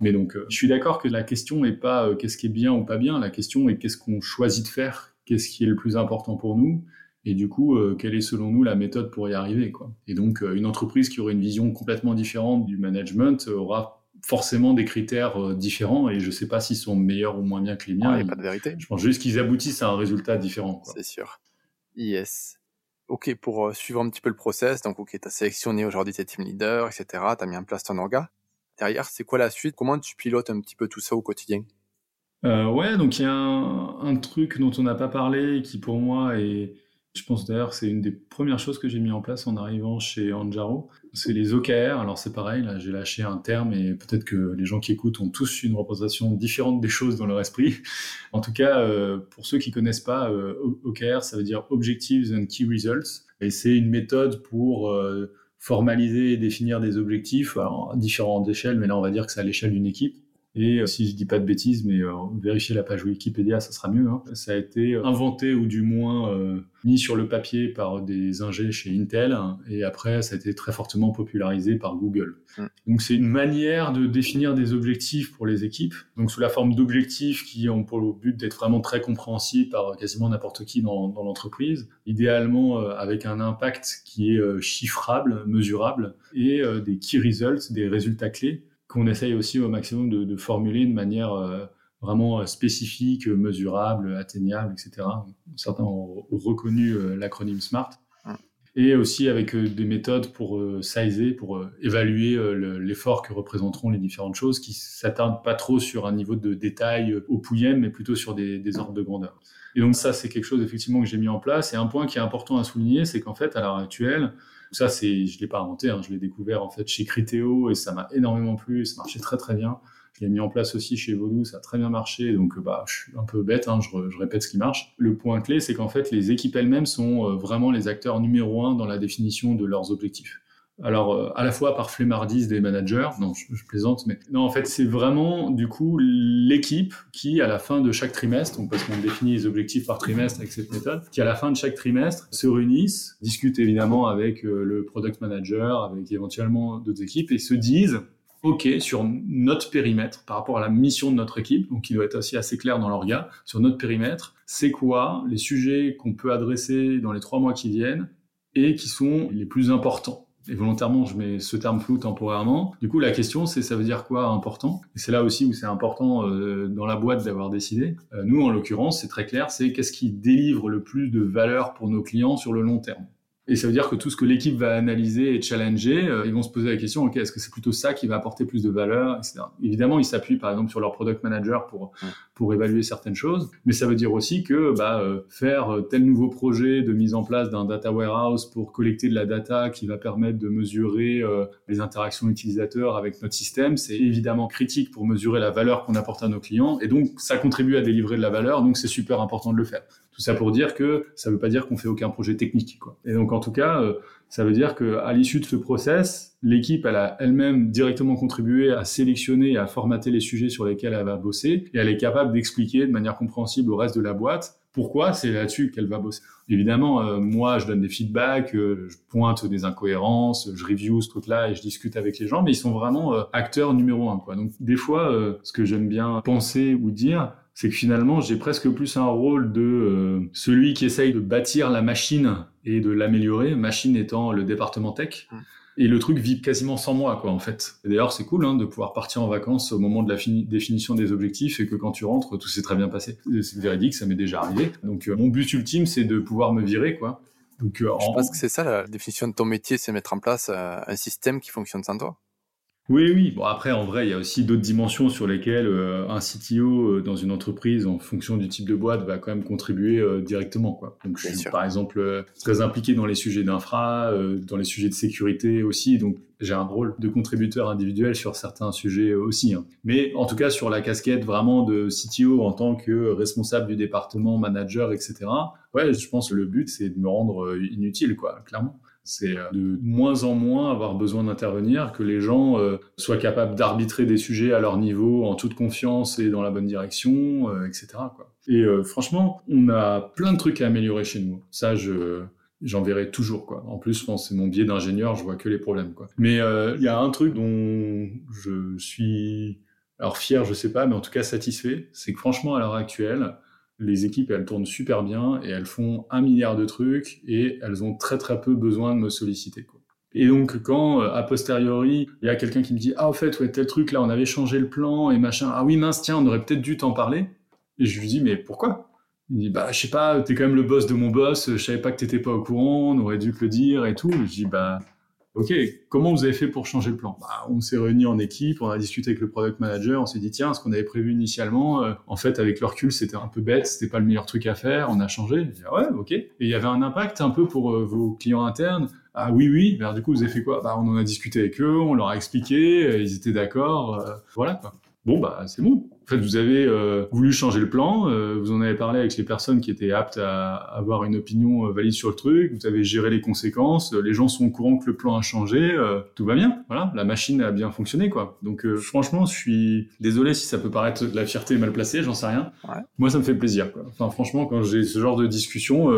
Mais donc je suis d'accord que la question est pas qu'est-ce qui est bien ou pas bien, la question est qu'est-ce qu'on choisit de faire, qu'est-ce qui est le plus important pour nous et du coup, euh, quelle est selon nous la méthode pour y arriver quoi. Et donc, euh, une entreprise qui aurait une vision complètement différente du management aura forcément des critères euh, différents et je ne sais pas s'ils sont meilleurs ou moins bien que les miens. Il n'y a pas de vérité. Je pense juste qu'ils aboutissent à un résultat différent. C'est sûr. Yes. Ok, pour suivre un petit peu le process, donc ok, tu as sélectionné aujourd'hui tes team leaders, etc. Tu as mis en place ton orga. derrière, c'est quoi la suite? Comment tu pilotes un petit peu tout ça au quotidien? Euh, Ouais, donc il y a un, truc dont on n'a pas parlé qui pour moi est, je pense d'ailleurs c'est une des premières choses que j'ai mis en place en arrivant chez Anjaro, c'est les OKR. Alors c'est pareil, là j'ai lâché un terme et peut-être que les gens qui écoutent ont tous une représentation différente des choses dans leur esprit. En tout cas, euh, pour ceux qui connaissent pas, euh, OKR ça veut dire Objectives and Key Results et c'est une méthode pour euh, formaliser et définir des objectifs à différentes échelles, mais là on va dire que c'est à l'échelle d'une équipe. Et euh, si je dis pas de bêtises, mais euh, vérifier la page Wikipédia, ça sera mieux. Hein. Ça a été inventé ou du moins euh, mis sur le papier par des ingés chez Intel hein, et après ça a été très fortement popularisé par Google. Mm. Donc c'est une manière de définir des objectifs pour les équipes, donc sous la forme d'objectifs qui ont pour le but d'être vraiment très compréhensibles par quasiment n'importe qui dans, dans l'entreprise, idéalement avec un impact qui est chiffrable, mesurable et des key results, des résultats clés qu'on essaye aussi au maximum de, formuler de manière euh, vraiment spécifique, mesurable, atteignable, etc. Certains ont reconnu euh, l'acronyme SMART. Et aussi avec euh, des méthodes pour sizer, pour évaluer l'effort que représenteront les différentes choses, qui s'attardent pas trop sur un niveau de détail au pouillem, mais plutôt sur des, des ordres de grandeur. Et donc ça, c'est quelque chose effectivement que j'ai mis en place. Et un point qui est important à souligner, c'est qu'en fait, à l'heure actuelle, ça, c'est, je l'ai pas inventé, hein, je l'ai découvert en fait chez Criteo et ça m'a énormément plu, ça marchait très très bien. Je l'ai mis en place aussi chez Vodou, ça a très bien marché, donc bah, je suis un peu bête, hein, je, je, répète ce qui marche. Le point clé, c'est qu'en fait, les équipes elles-mêmes sont euh, vraiment les acteurs numéro un dans la définition de leurs objectifs alors euh, à la fois par flemmardise des managers, non, je, plaisante, mais non, en fait, c'est vraiment du coup l'équipe qui, à la fin de chaque trimestre, parce qu'on définit les objectifs par trimestre avec cette méthode, qui à la fin de chaque trimestre se réunissent, discutent évidemment avec euh, le product manager, avec éventuellement d'autres équipes, et se disent OK, sur notre périmètre, par rapport à la mission de notre équipe, donc qui doit être aussi assez clair dans l'orga, sur notre périmètre, c'est quoi les sujets qu'on peut adresser dans les trois mois qui viennent et qui sont les plus importants? Et volontairement, je mets ce terme flou temporairement. Du coup, la question, c'est ça veut dire quoi important? Et c'est là aussi où c'est important euh, dans la boîte d'avoir décidé. Euh, nous, en l'occurrence, c'est très clair, c'est qu'est-ce qui délivre le plus de valeur pour nos clients sur le long terme? Et ça veut dire que tout ce que l'équipe va analyser et challenger, euh, ils vont se poser la question, ok, est-ce que c'est plutôt ça qui va apporter plus de valeur, etc. Évidemment, ils s'appuient par exemple sur leur product manager pour pour évaluer certaines choses, mais ça veut dire aussi que bah, euh, faire euh, tel nouveau projet de mise en place d'un data warehouse pour collecter de la data qui va permettre de mesurer les interactions utilisateurs avec notre système, c'est évidemment critique pour mesurer la valeur qu'on apporte à nos clients, et donc ça contribue à délivrer de la valeur, donc c'est super important de le faire. Tout ça pour dire que ça ne veut pas dire qu'on fait aucun projet technique. Quoi. Et donc, en tout cas, euh, ça veut dire qu'à l'issue de ce process, l'équipe, elle a elle-même directement contribué à sélectionner et à formater les sujets sur lesquels elle va bosser, et elle est capable d'expliquer de manière compréhensible au reste de la boîte pourquoi c'est là-dessus qu'elle va bosser. Évidemment, euh, moi, je donne des feedbacks, euh, je pointe des incohérences, je review ce truc-là et je discute avec les gens, mais ils sont vraiment acteurs numéro un. Quoi. Donc, des fois, ce que j'aime bien penser ou dire, c'est que finalement, j'ai presque plus un rôle de euh, celui qui essaye de bâtir la machine et de l'améliorer, machine étant le département tech. Mmh. Et le truc vit quasiment sans moi, quoi, en fait. D'ailleurs, c'est cool hein, de pouvoir partir en vacances au moment de la définition des objectifs et que quand tu rentres, tout s'est très bien passé. C'est véridique, ça m'est déjà arrivé. Donc, euh, mon but ultime, c'est de pouvoir me virer, quoi. Donc, euh, Je pense que c'est ça la définition de ton métier, c'est mettre en place un système qui fonctionne sans toi. Oui, oui. Bon, après, en vrai, il y a aussi d'autres dimensions sur lesquelles euh, un CTO euh, dans une entreprise, en fonction du type de boîte, va quand même contribuer euh, directement. Quoi. Donc, je suis, par exemple, très impliqué dans les sujets d'infra, dans les sujets de sécurité aussi. Donc, j'ai un rôle de contributeur individuel sur certains sujets aussi. Hein. Mais en tout cas, sur la casquette vraiment de CTO en tant que responsable du département, manager, etc. Ouais, je pense que le but, c'est de me rendre inutile, quoi, clairement. C'est euh, de moins en moins avoir besoin d'intervenir, que les gens euh, soient capables d'arbitrer des sujets à leur niveau en toute confiance et dans la bonne direction, euh, etc. Quoi. Et franchement, on a plein de trucs à améliorer chez nous. Ça, je j'en verrai toujours quoi. En plus, je c'est mon biais d'ingénieur, je vois que les problèmes quoi. Mais il y a un truc dont je suis alors fier, je sais pas, mais en tout cas satisfait, c'est que franchement à l'heure actuelle, les équipes, elles tournent super bien et elles font un milliard de trucs et elles ont très très peu besoin de me solliciter. Et donc quand euh, a posteriori il y a quelqu'un qui me dit ah au fait ouais tel truc là on avait changé le plan et machin. Ah oui mince tiens on aurait peut-être dû t'en parler. Et je lui dis mais pourquoi? Il dit bah je sais pas t'es quand même le boss de mon boss je savais pas que t'étais pas au courant on aurait dû te le dire et tout. Je dis bah Ok, comment vous avez fait pour changer le plan? Bah, On s'est réunis en équipe, on a discuté avec le product manager, on s'est dit tiens, ce qu'on avait prévu initialement, euh, en fait avec le recul c'était un peu bête, c'était pas le meilleur truc à faire, on a changé. Dit, ouais, ok. Et il y avait un impact un peu pour euh, vos clients internes? Ah oui, oui. Ben, du coup, vous avez fait quoi? Bah, On en a discuté avec eux, on leur a expliqué, euh, ils étaient d'accord. voilà quoi. Bon, bah, c'est bon. En fait, vous avez euh, voulu changer le plan, euh, vous en avez parlé avec les personnes qui étaient aptes à avoir une opinion euh, valide sur le truc, vous avez géré les conséquences, les gens sont au courant que le plan a changé, tout va bien. Voilà, la machine a bien fonctionné, quoi. Donc, franchement, je suis désolé si ça peut paraître de la fierté mal placée, j'en sais rien. Moi, ça me fait plaisir, quoi. Enfin, franchement, quand j'ai ce genre de discussion,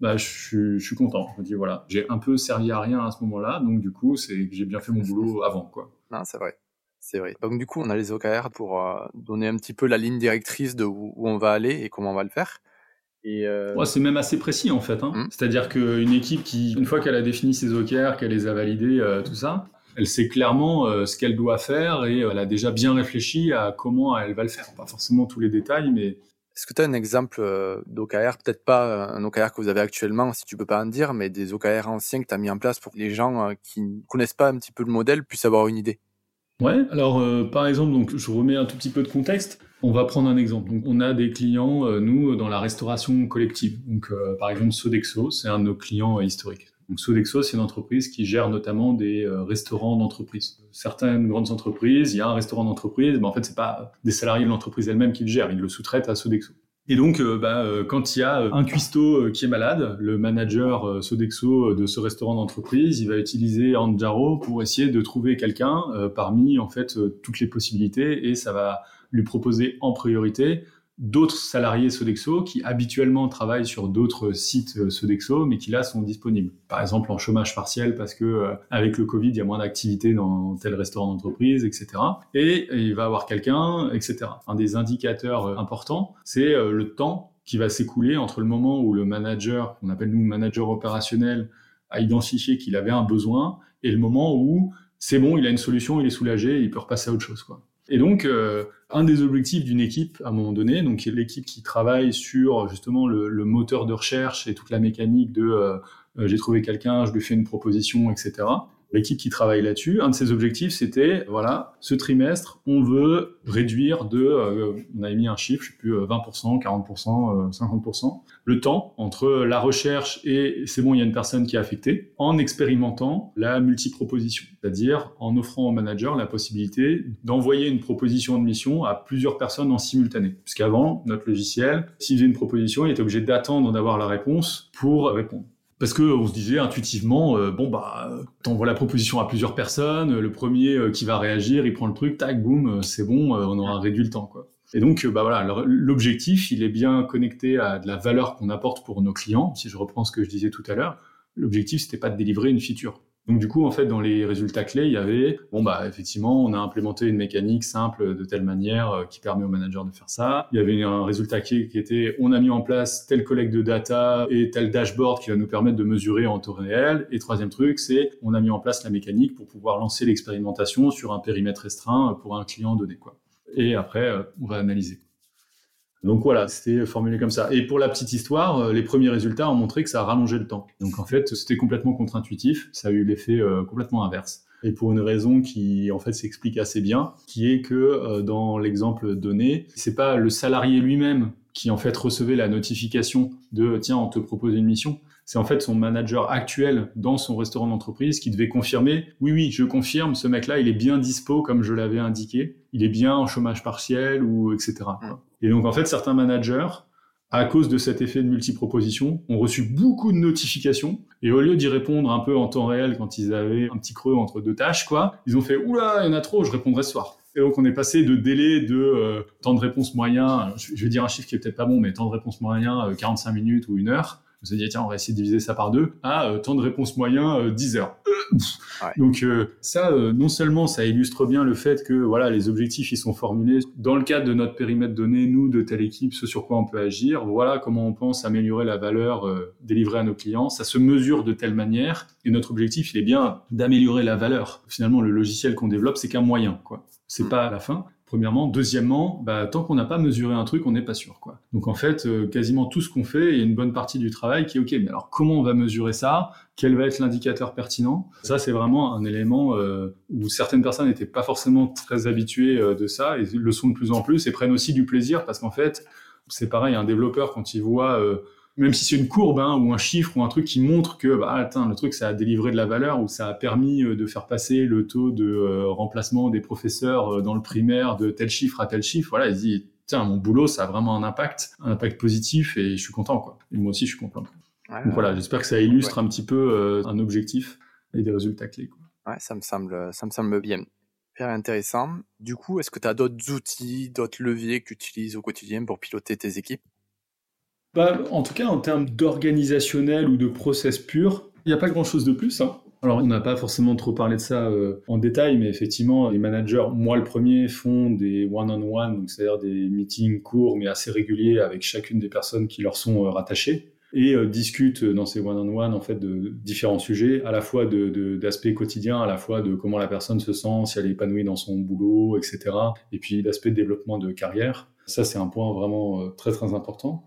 bah, je, suis, content. Je me dis, voilà, j'ai un peu servi à rien à ce moment-là, donc du coup, c'est que j'ai bien fait mon boulot avant, quoi. Non, c'est vrai. C'est vrai. Donc du coup, on a les OKR pour euh, donner un petit peu la ligne directrice de où, on va aller et comment on va le faire. Et euh... ouais, c'est même assez précis en fait. Hein. Mmh. C'est-à-dire qu'une équipe qui, une fois qu'elle a défini ses OKR, qu'elle les a validés, euh, tout ça, elle sait clairement euh, ce qu'elle doit faire et elle a déjà bien réfléchi à comment elle va le faire. Pas forcément tous les détails, mais est-ce que tu as un exemple d'OKR, peut-être pas un OKR que vous avez actuellement, si tu peux pas en dire, mais des OKR anciens que tu as mis en place pour que les gens qui ne connaissent pas un petit peu le modèle puissent avoir une idée? Ouais, alors euh, par exemple, donc je remets un tout petit peu de contexte. On va prendre un exemple. Donc, on a des clients, euh, nous, dans la restauration collective. Donc, euh, par exemple, Sodexo, c'est un de nos clients historiques. Donc, Sodexo, c'est une entreprise qui gère notamment des restaurants d'entreprise. Certaines grandes entreprises, il y a un restaurant d'entreprise, mais en fait, c'est pas des salariés de l'entreprise elle-même qui le gèrent, ils le sous-traitent à Sodexo. Et donc, euh, bah, euh, quand il y a un cuistot euh, qui est malade, le manager Sodexo de ce restaurant d'entreprise, il va utiliser Anjaro pour essayer de trouver quelqu'un parmi en fait toutes les possibilités et ça va lui proposer en priorité d'autres salariés Sodexo qui habituellement travaillent sur d'autres sites euh, Sodexo, mais qui là sont disponibles. Par exemple en chômage partiel parce que euh, avec le Covid il y a moins d'activité dans tel restaurant d'entreprise, etc. Et, il va avoir quelqu'un, etc. Un des indicateurs euh, importants, c'est le temps qui va s'écouler entre le moment où le manager, qu'on appelle nous manager opérationnel, a identifié qu'il avait un besoin et le moment où c'est bon, il a une solution, il est soulagé, il peut repasser à autre chose, quoi. Et donc, euh, un des objectifs d'une équipe, à un moment donné, donc l'équipe qui travaille sur justement le, moteur de recherche et toute la mécanique de euh, euh, j'ai trouvé quelqu'un, je lui fais une proposition, etc l'équipe qui travaille là-dessus, un de ses objectifs, c'était, voilà, ce trimestre, on veut réduire de, euh, on avait mis un chiffre, je sais plus, 20%, 40%, 50%, le temps entre la recherche et c'est bon, il y a une personne qui est affectée, en expérimentant la multiproposition, c'est-à-dire en offrant au manager la possibilité d'envoyer une proposition de mission à plusieurs personnes en simultané. Puisqu'avant, notre logiciel, s'il faisait une proposition, il était obligé d'attendre d'avoir la réponse pour répondre. Parce que on se disait intuitivement, euh, bon bah, t'envoies la proposition à plusieurs personnes, le premier euh, qui va réagir, il prend le truc, tac, boum, euh, c'est bon, on aura réduit le temps, quoi. Et donc, bah voilà, l'objectif, il est bien connecté à de la valeur qu'on apporte pour nos clients. Si je reprends ce que je disais tout à l'heure, l'objectif, c'était pas de délivrer une feature. Donc du coup, en fait, dans les résultats clés, il y avait, bon bah effectivement, on a implémenté une mécanique simple de telle manière euh, qui permet au manager de faire ça. Il y avait un résultat clé qui était, on a mis en place telle collecte de data et tel dashboard qui va nous permettre de mesurer en temps réel. Et troisième truc, c'est, on a mis en place la mécanique pour pouvoir lancer l'expérimentation sur un périmètre restreint pour un client donné quoi. Et après, euh, on va analyser. Donc voilà, c'était formulé comme ça. Et pour la petite histoire, euh, les premiers résultats ont montré que ça a rallongé le temps. Donc en fait, c'était complètement contre-intuitif, ça a eu l'effet euh, complètement inverse. Et pour une raison qui en fait s'explique assez bien, qui est que euh, dans l'exemple donné, c'est pas le salarié lui-même qui en fait recevait la notification de tiens, on te propose une mission, c'est en fait son manager actuel dans son restaurant d'entreprise qui devait confirmer oui oui je confirme ce mec là il est bien dispo comme je l'avais indiqué il est bien en chômage partiel ou etc et donc en fait certains managers à cause de cet effet de multiproposition, ont reçu beaucoup de notifications et au lieu d'y répondre un peu en temps réel quand ils avaient un petit creux entre deux tâches, quoi, ils ont fait oula, il y en a trop, je répondrai ce soir. Et donc on est passé de délai de euh, temps de réponse moyen, je vais dire un chiffre qui est peut-être pas bon, mais temps de réponse moyen 45 euh, minutes ou une heure, on s'est dit, tiens, on va essayer de diviser ça par deux. Ah, euh, temps de réponse moyen, 10 euh, heures. Donc euh, ça, non seulement ça illustre bien le fait que voilà, les objectifs ils sont formulés dans le cadre de notre périmètre donné, nous de telle équipe, ce sur quoi on peut agir. Voilà comment on pense améliorer la valeur délivrée à nos clients. Ça se mesure de telle manière et notre objectif il est bien d'améliorer la valeur. Finalement, le logiciel qu'on développe c'est qu'un moyen, quoi. C'est mm. pas la fin. Premièrement, deuxièmement, bah, tant qu'on n'a pas mesuré un truc, on n'est pas sûr. Quoi. Donc en fait, euh, quasiment tout ce qu'on fait, il y a une bonne partie du travail qui est OK, mais alors comment on va mesurer ça? Quel va être l'indicateur pertinent? Ça, c'est vraiment un élément euh, où certaines personnes n'étaient pas forcément très habituées euh, de ça et le sont de plus en plus et prennent aussi du plaisir parce qu'en fait, c'est pareil, un développeur, quand il voit même si c'est une courbe hein, ou un chiffre ou un truc qui montre que bah, attends, le truc ça a délivré de la valeur ou ça a permis euh, de faire passer le taux de euh, remplacement des professeurs euh, dans le primaire de tel chiffre à tel chiffre, voilà, il dit tiens mon boulot ça a vraiment un impact, un impact positif et je suis content quoi. Et moi aussi je suis content. Donc voilà, j'espère que ça illustre un petit peu un objectif et des résultats clés. Quoi. Ouais, ça me semble, ça me semble bien. Intéressant. Du coup, est-ce que tu as d'autres outils, d'autres leviers que tu utilises au quotidien pour piloter tes équipes? Bah, en tout cas, en termes d'organisationnel ou de process pur, il n'y a pas grand-chose de plus. Hein. Alors, on n'a pas forcément trop parlé de ça euh, en détail, mais effectivement, les managers, moi le premier, font des one-on-one, c'est-à-dire des meetings courts mais assez réguliers avec chacune des personnes qui leur sont euh, rattachées et euh, discutent dans ces one-on-one en fait de différents sujets, à la fois d'aspects de, quotidiens, à la fois de comment la personne se sent, si elle est épanouie dans son boulot, etc. Et puis d'aspect de développement de carrière. Ça, c'est un point vraiment très très important.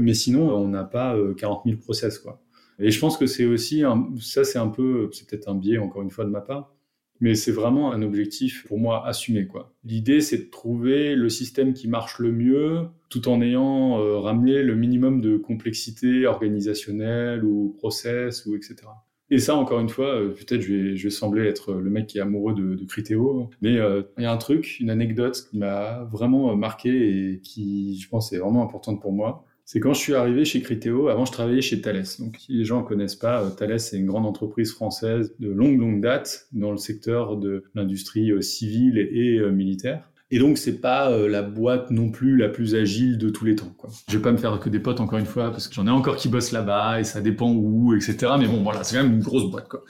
Mais sinon, on n'a pas 40 euh, 000 process, quoi. Et je pense que c'est aussi, ça c'est un peu, c'est peut-être un biais encore une fois de ma part, mais c'est vraiment un objectif pour moi assumé, quoi. L'idée, c'est de trouver le système qui marche le mieux, tout en ayant euh, ramené le minimum de complexité organisationnelle ou process ou etc. Et ça, encore une fois, euh, peut-être je vais, sembler être le mec qui est amoureux de, de Criteo, mais il y a un truc, une anecdote qui m'a vraiment marqué et qui, je pense, est vraiment importante pour moi c'est quand je suis arrivé chez Criteo. Avant, je travaillais chez Thales. Donc, si les gens ne connaissent pas, euh, Thales, c'est une grande entreprise française de longue, longue date dans le secteur de l'industrie euh, civile et euh, militaire. Et donc, c'est pas la boîte non plus la plus agile de tous les temps. Quoi. Je vais pas me faire que des potes encore une fois parce que j'en ai encore qui bossent là-bas et ça dépend où, etc. Mais bon, voilà, c'est quand même une grosse boîte. Quoi.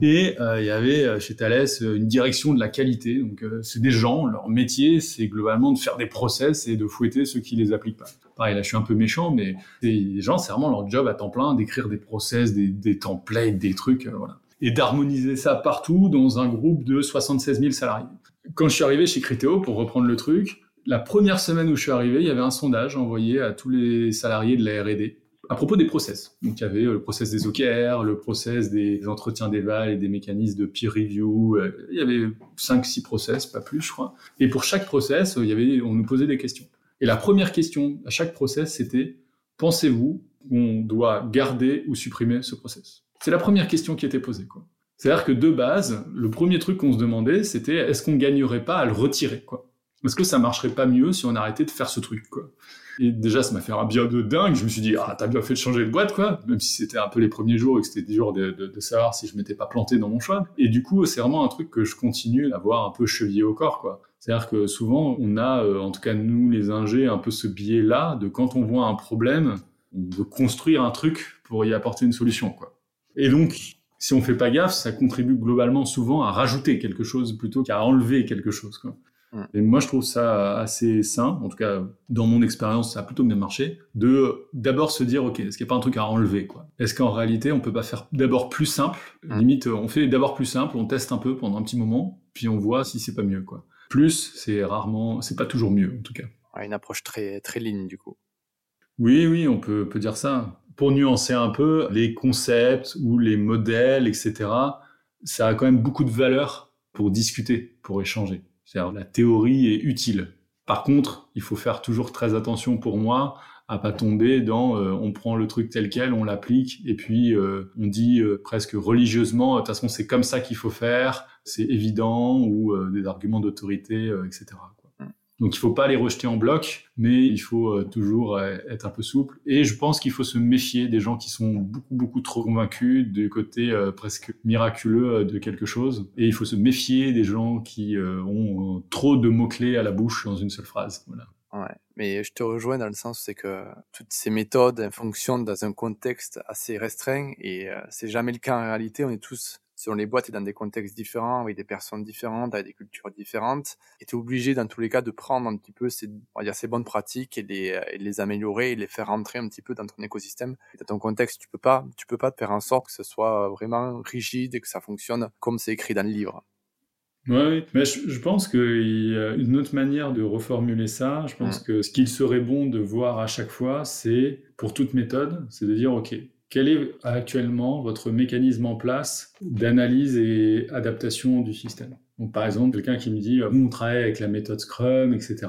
Et il y avait chez Thales une direction de la qualité. Donc, c'est des gens, leur métier, c'est globalement de faire des process et de fouetter ceux qui les appliquent pas. Pareil, là, je suis un peu méchant, mais les gens, c'est vraiment leur job à temps plein d'écrire des process, des, templates, des trucs, voilà. Et d'harmoniser ça partout dans un groupe de 76 000 salariés quand je suis arrivé chez Criteo, pour reprendre le truc, la première semaine où je suis arrivé, il y avait un sondage envoyé à tous les salariés de la R&D à propos des process. Donc il y avait le process des OKR, le process des entretiens d'éval et des mécanismes de peer review. Euh, il y avait 5-6 process, pas plus, je crois. Et pour chaque process, on nous posait des questions. Et la première question à chaque process, c'était pensez-vous qu'on doit garder ou supprimer ce process? C'est la première question qui était posée. C'est-à-dire que de base, le premier truc qu'on se demandait, c'était est-ce qu'on gagnerait pas à le retirer, quoi? Est-ce que ça marcherait pas mieux si on arrêtait de faire ce truc, quoi? Et déjà, ça m'a fait un bien de dingue. Je me suis dit, ah, t'as bien fait de changer de boîte, quoi. Même si c'était un peu les premiers jours et que c'était dur de, de, savoir si je m'étais pas planté dans mon choix. Et du coup, c'est vraiment un truc que je continue à voir un peu chevillé au corps, quoi. C'est-à-dire que souvent, on a, euh, en tout cas nous les ingés, un peu ce biais-là de quand on voit un problème, on veut construire un truc pour y apporter une solution, quoi. Et donc, si on fait pas gaffe, ça contribue globalement souvent à rajouter quelque chose plutôt qu'à enlever quelque chose. Quoi. Et moi, je trouve ça assez sain, en tout cas, dans mon expérience, ça a plutôt bien marché, de d'abord se dire, OK, est-ce qu'il n'y a pas un truc à enlever quoi? Est-ce qu'en réalité, on peut pas faire d'abord plus simple? Limite, on fait d'abord plus simple, on teste un peu pendant un petit moment, puis on voit si c'est pas mieux. quoi. Plus, c'est rarement, c'est pas toujours mieux, en tout cas. une approche très, très ligne, du coup. Oui, oui, on peut, peut dire ça pour nuancer un peu, les concepts ou les modèles, etc., ça a quand même beaucoup de valeur pour discuter, pour échanger. C'est-à-dire la théorie est utile. Par contre, il faut faire toujours très attention pour moi à pas tomber dans euh, on prend le truc tel quel, on l'applique et puis euh, on dit euh, presque religieusement de toute façon c'est comme ça qu'il faut faire, c'est évident ou des arguments d'autorité, etc. Donc il faut pas les rejeter en bloc, mais il faut euh, toujours euh, être un peu souple. Et je pense qu'il faut se méfier des gens qui sont beaucoup beaucoup trop convaincus du côté euh, presque miraculeux de quelque chose. Et il faut se méfier des gens qui ont trop de mots clés à la bouche dans une seule phrase. Voilà. Ouais, mais je te rejoins dans le sens c'est que toutes ces méthodes fonctionnent dans un contexte assez restreint et c'est jamais le cas en réalité. On est tous selon les boîtes et dans des contextes différents, avec des personnes différentes, avec des cultures différentes. Et tu es obligé, dans tous les cas, de prendre un petit peu ces, on va dire, ces bonnes pratiques et les, et les améliorer et les faire rentrer un petit peu dans ton écosystème. Et dans ton contexte, tu peux pas, tu peux pas te faire en sorte que ce soit vraiment rigide et que ça fonctionne comme c'est écrit dans le livre. Oui, mais je, pense qu'il y a une autre manière de reformuler ça. Je pense que ce qu'il serait bon de voir à chaque fois, c'est pour toute méthode, c'est de dire, OK, quel est actuellement votre mécanisme en place d'analyse et adaptation du système? Donc, par exemple, quelqu'un qui me dit, nous, on travaille avec la méthode Scrum, etc.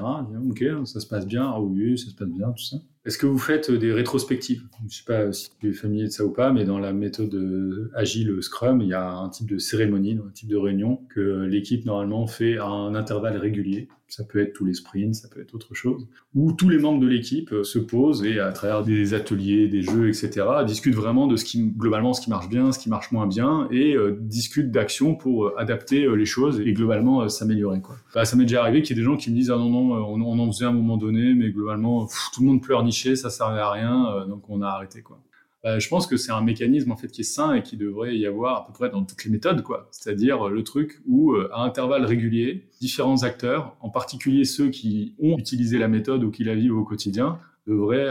ok, ça se passe bien. Ah oui, ça se passe bien, tout ça. Est-ce que vous faites des rétrospectives? Je ne sais pas si tu es familier de ça ou pas, mais dans la méthode euh, agile Scrum, il y a un type de cérémonie, un type de réunion que l'équipe normalement fait à un intervalle régulier. Ça peut être tous les sprints, ça peut être autre chose. Où tous les membres de l'équipe euh, se posent et à travers des ateliers, des jeux, etc., discutent vraiment de ce qui globalement ce qui marche bien, ce qui marche moins bien, et euh, discutent d'actions pour adapter les choses et globalement s'améliorer. Quoi. Bah, ça m'est déjà arrivé qu'il y ait des gens qui me disent ah non non, on, on en faisait à un moment donné, mais globalement tout le monde pleure ça servait à rien, euh, donc on a arrêté quoi. Bah, je pense que c'est un mécanisme en fait qui est sain et qui devrait y avoir à peu près dans toutes les méthodes quoi. C'est-à-dire euh, le truc où euh, à intervalles réguliers, différents acteurs, en particulier ceux qui ont utilisé la méthode ou qui la vivent au quotidien, devraient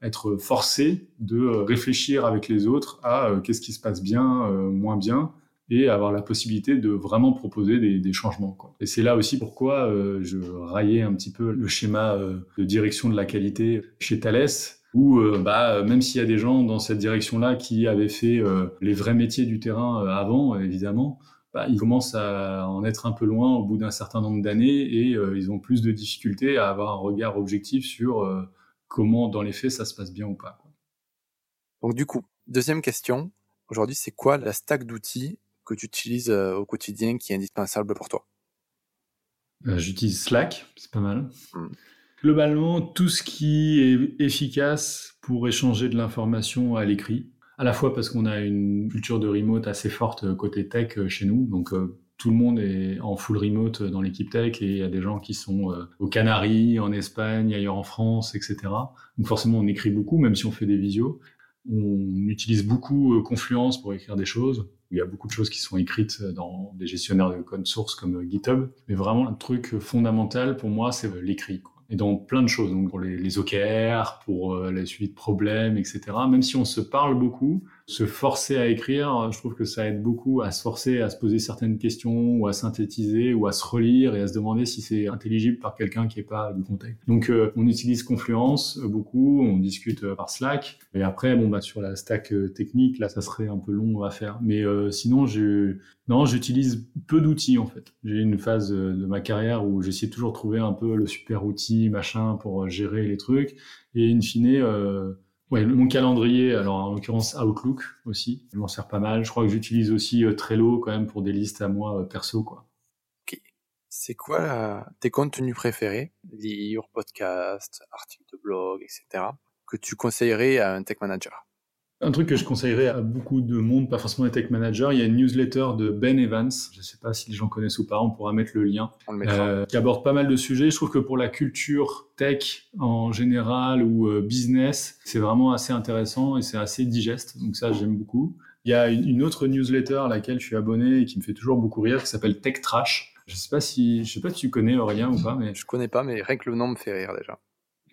être forcés de réfléchir avec les autres à qu'est-ce qui se passe bien, moins bien, et avoir la possibilité de vraiment proposer des, changements. Et c'est là aussi pourquoi euh, je raillais un petit peu le schéma euh, de direction de la qualité chez Thales, où euh, bah, même s'il y a des gens dans cette direction-là qui avaient fait les vrais métiers du terrain avant, évidemment, bah, ils commencent à en être un peu loin au bout d'un certain nombre d'années et ils ont plus de difficultés à avoir un regard objectif sur comment, dans les faits, ça se passe bien ou pas. Donc du coup, deuxième question, aujourd'hui, c'est quoi la stack d'outils que tu utilises euh, au quotidien qui est indispensable pour toi? Euh, J'utilise Slack, c'est pas mal. Hmm. Globalement, tout ce qui est efficace pour échanger de l'information à l'écrit, à la fois parce qu'on a une culture de remote assez forte euh, côté tech chez nous, donc tout le monde est en full remote dans l'équipe tech et il y a des gens qui sont aux Canaries, en Espagne, ailleurs en France, etc. Donc forcément, on écrit beaucoup, même si on fait des visios. On utilise beaucoup Confluence pour écrire des choses il y a beaucoup de choses qui sont écrites dans des gestionnaires de code source comme GitHub. Mais vraiment, un truc fondamental pour moi, c'est l'écrit. Et dans plein de choses, donc pour les, les OKR, pour euh, la suite de problèmes, etc. Même si on se parle beaucoup, se forcer à écrire, je trouve que ça aide beaucoup à se forcer à se poser certaines questions ou à synthétiser ou à se relire et à se demander si c'est intelligible par quelqu'un qui n'est pas du contexte. Donc euh, on utilise Confluence euh, beaucoup, on discute euh, par Slack et après bon bah sur la stack technique là ça serait un peu long à faire. Mais sinon je non j'utilise peu d'outils en fait. J'ai une phase de ma carrière où j'essayais toujours de trouver un peu le super outil machin pour gérer les trucs et in fine Ouais, mon calendrier, alors en l'occurrence Outlook aussi, je m'en sers pas mal. Je crois que j'utilise aussi euh, Trello quand même pour des listes à moi euh, perso, quoi. Ok. C'est quoi tes contenus préférés, livres, podcasts, articles de blog, etc., que tu conseillerais à un tech manager? Un truc que je conseillerais à beaucoup de monde, pas forcément les tech managers, il y a une newsletter de Ben Evans, je ne sais pas si les gens connaissent ou pas, on pourra mettre le lien, euh, qui aborde pas mal de sujets. Je trouve que pour la culture tech en général ou euh, business, c'est vraiment assez intéressant et c'est assez digeste, donc ça j'aime beaucoup. Il y a une, autre newsletter à laquelle je suis abonné et qui me fait toujours beaucoup rire, qui s'appelle Tech Trash. Je sais pas si, je sais pas si tu connais Aurélien ou pas, mais je connais pas, mais rien que le nom me fait rire déjà.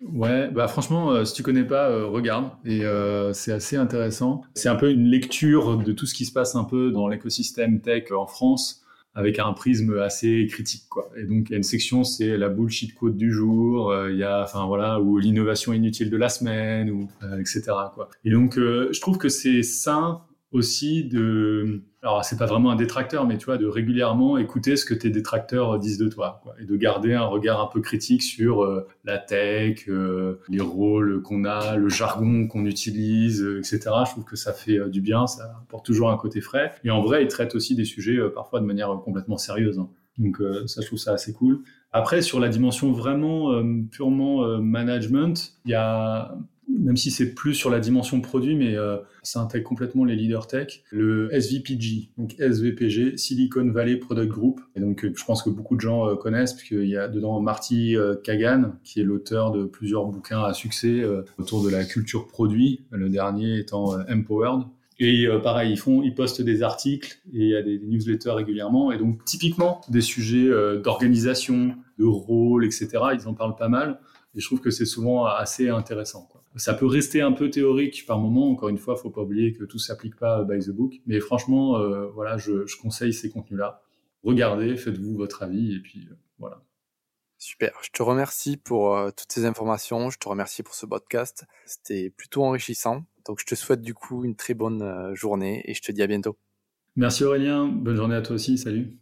Ouais, bah franchement, euh, si tu connais pas, euh, regarde. Et euh, c'est assez intéressant. C'est un peu une lecture de tout ce qui se passe un peu dans l'écosystème tech en France avec un prisme assez critique quoi. Et donc il y a une section c'est la bullshit quote du jour, il y a enfin voilà ou l'innovation inutile de la semaine ou etc quoi. Et donc je trouve que c'est sain aussi de alors c'est pas vraiment un détracteur, mais tu vois, de régulièrement écouter ce que tes détracteurs disent de toi, et de garder un regard un peu critique sur euh, la tech, euh, les rôles qu'on a, le jargon qu'on utilise, euh, etc. Je trouve que ça fait du bien, ça apporte toujours un côté frais. Et en vrai, ils traitent aussi des sujets parfois de manière complètement sérieuse. Hein. Donc ça, je trouve ça assez cool. Après, sur la dimension vraiment purement management, il y a même si c'est plus sur la dimension produit, mais euh, ça intègre complètement les leaders tech. Le SVPG, donc SVPG, Silicon Valley Product Group. Et donc, euh, je pense que beaucoup de gens euh, connaissent, puisqu'il y a dedans Marty Kagan, qui est l'auteur de plusieurs bouquins à succès autour de la culture produit, le dernier étant Empowered. Et pareil, ils font, ils postent des articles et il y a des, des newsletters régulièrement. Et donc, typiquement, des sujets d'organisation, de rôle, etc., ils en parlent pas mal. Et je trouve que c'est souvent assez intéressant. Quoi. Ça peut rester un peu théorique par moment. Encore une fois, faut pas oublier que tout s'applique pas by the book. Mais franchement, euh, voilà, je, je, conseille ces contenus-là. regardez, faites-vous votre avis et puis voilà. Super, je te remercie pour toutes ces informations, je te remercie pour ce podcast, c'était plutôt enrichissant. Donc je te souhaite du coup une très bonne journée et je te dis à bientôt. Merci Aurélien, bonne journée à toi aussi, salut.